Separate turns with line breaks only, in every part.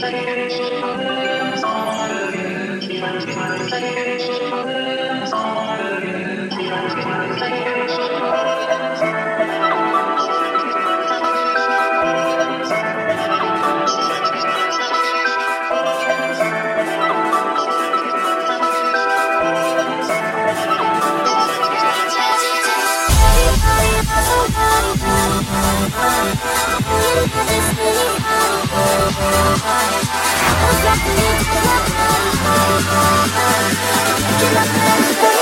Bring that shit back.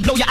Blow you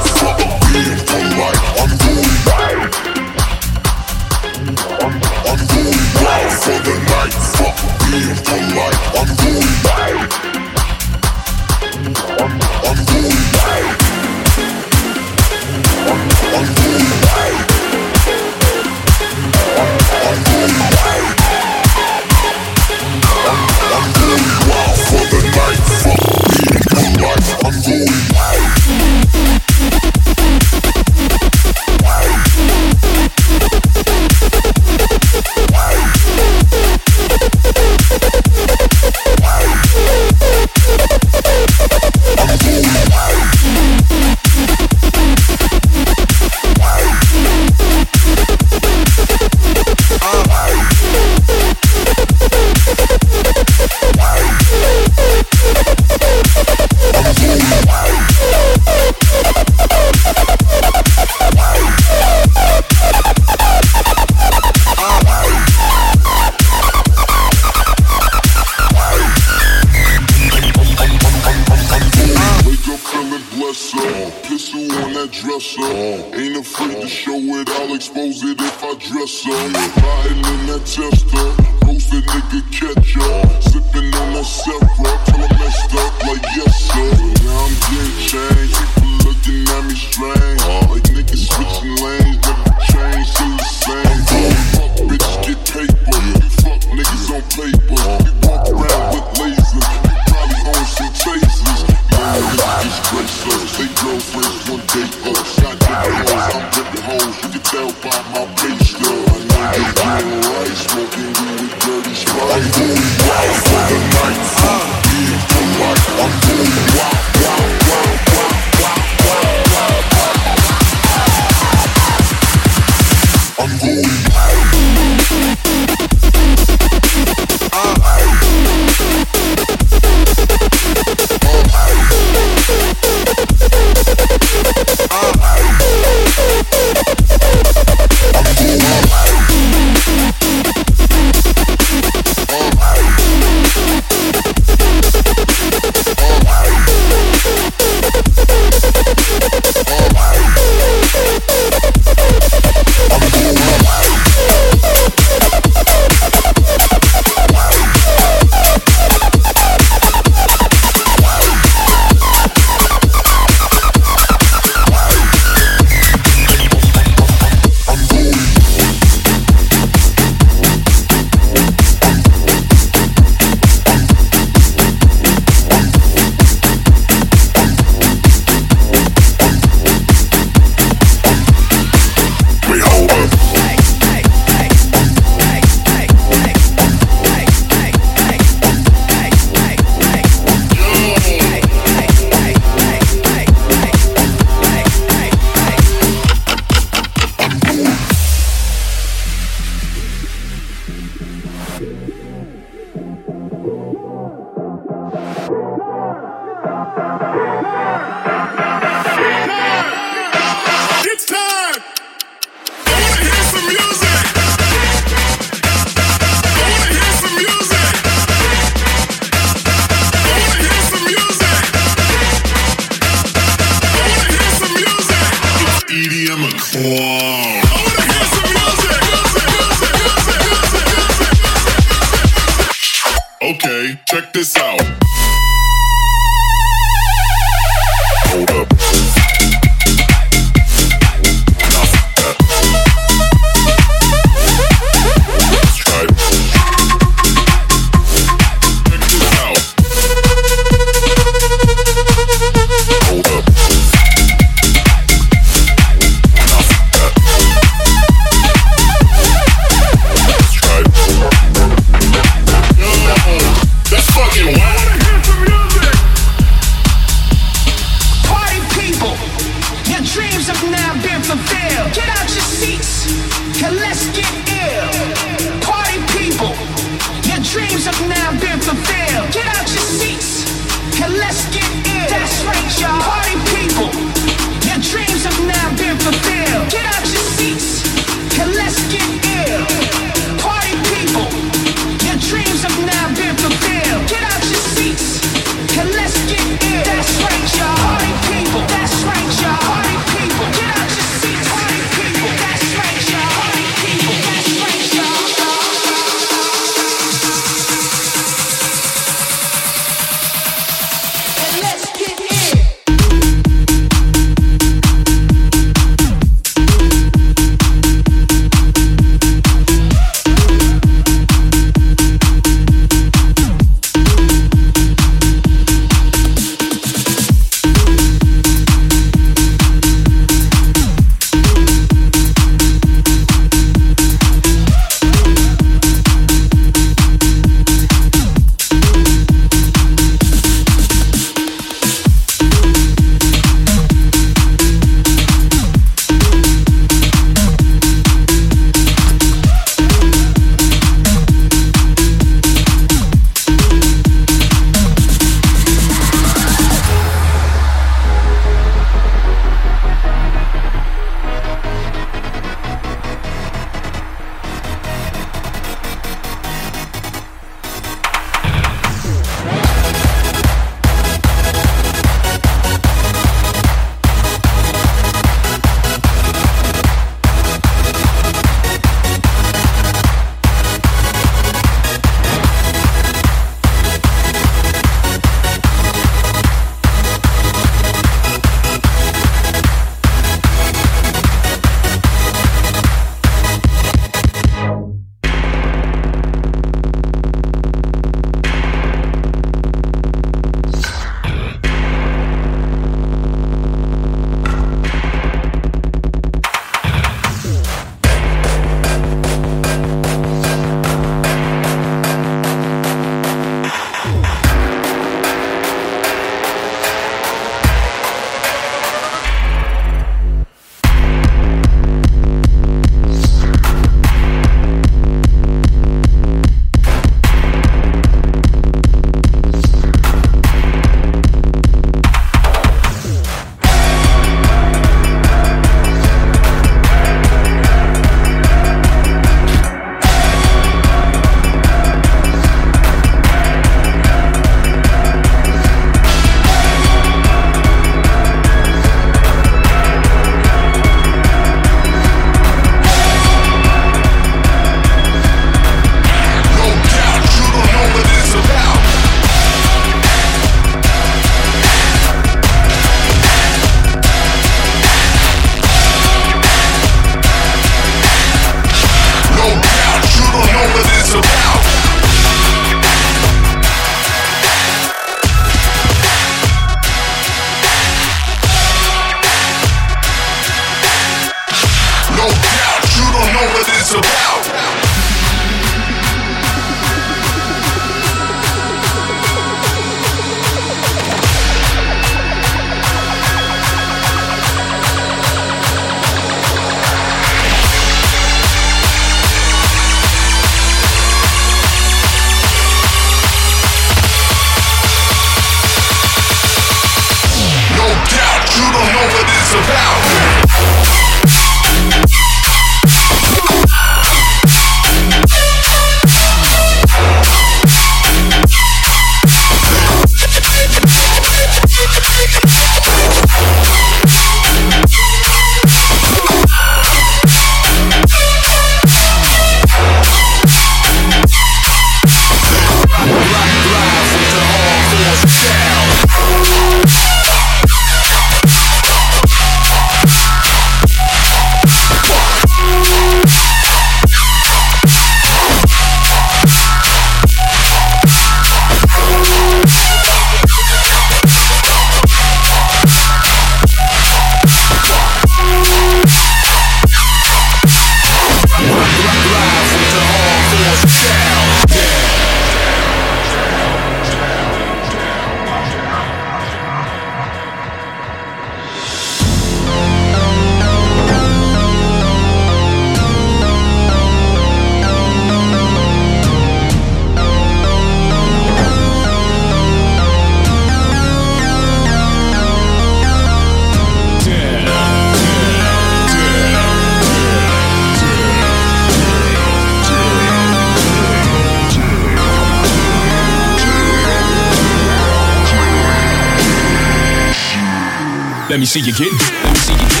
Let me see you get. Let me see you get.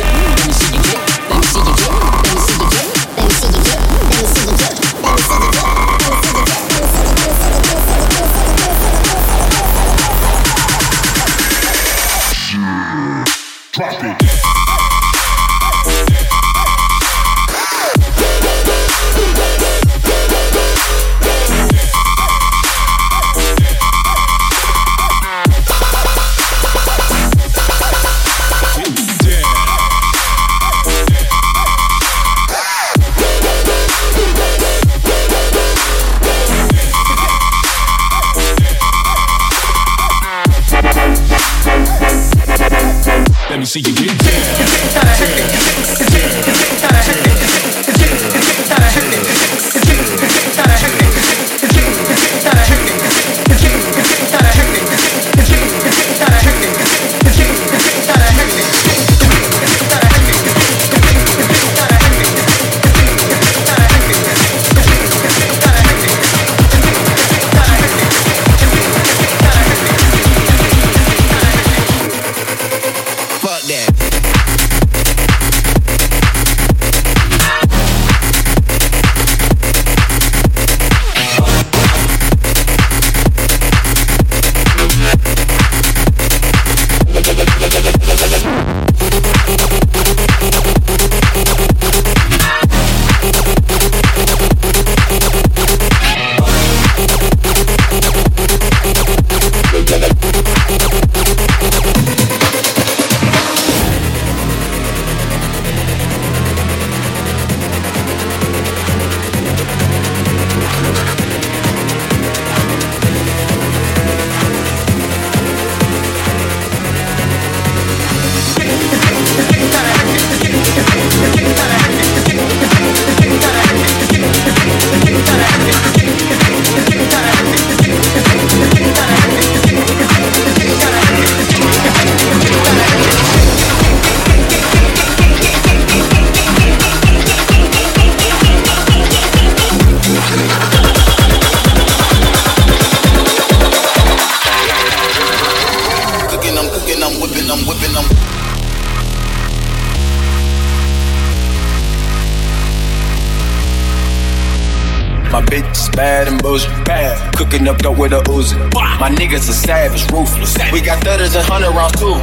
Niggas are savage, ruthless. We got thudders and hundred rounds too.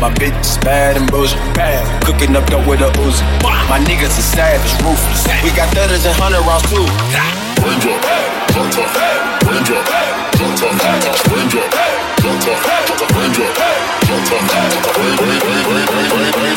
My bitch is bad and bullshit. Bad. Cooking up dope with a Uzi. My niggas are savage, ruthless. We got thudders and hundred rounds too.
Raindrop, Jota, raindrop, Jota, raindrop, Jota, raindrop, Jota, rain, rain, rain, rain,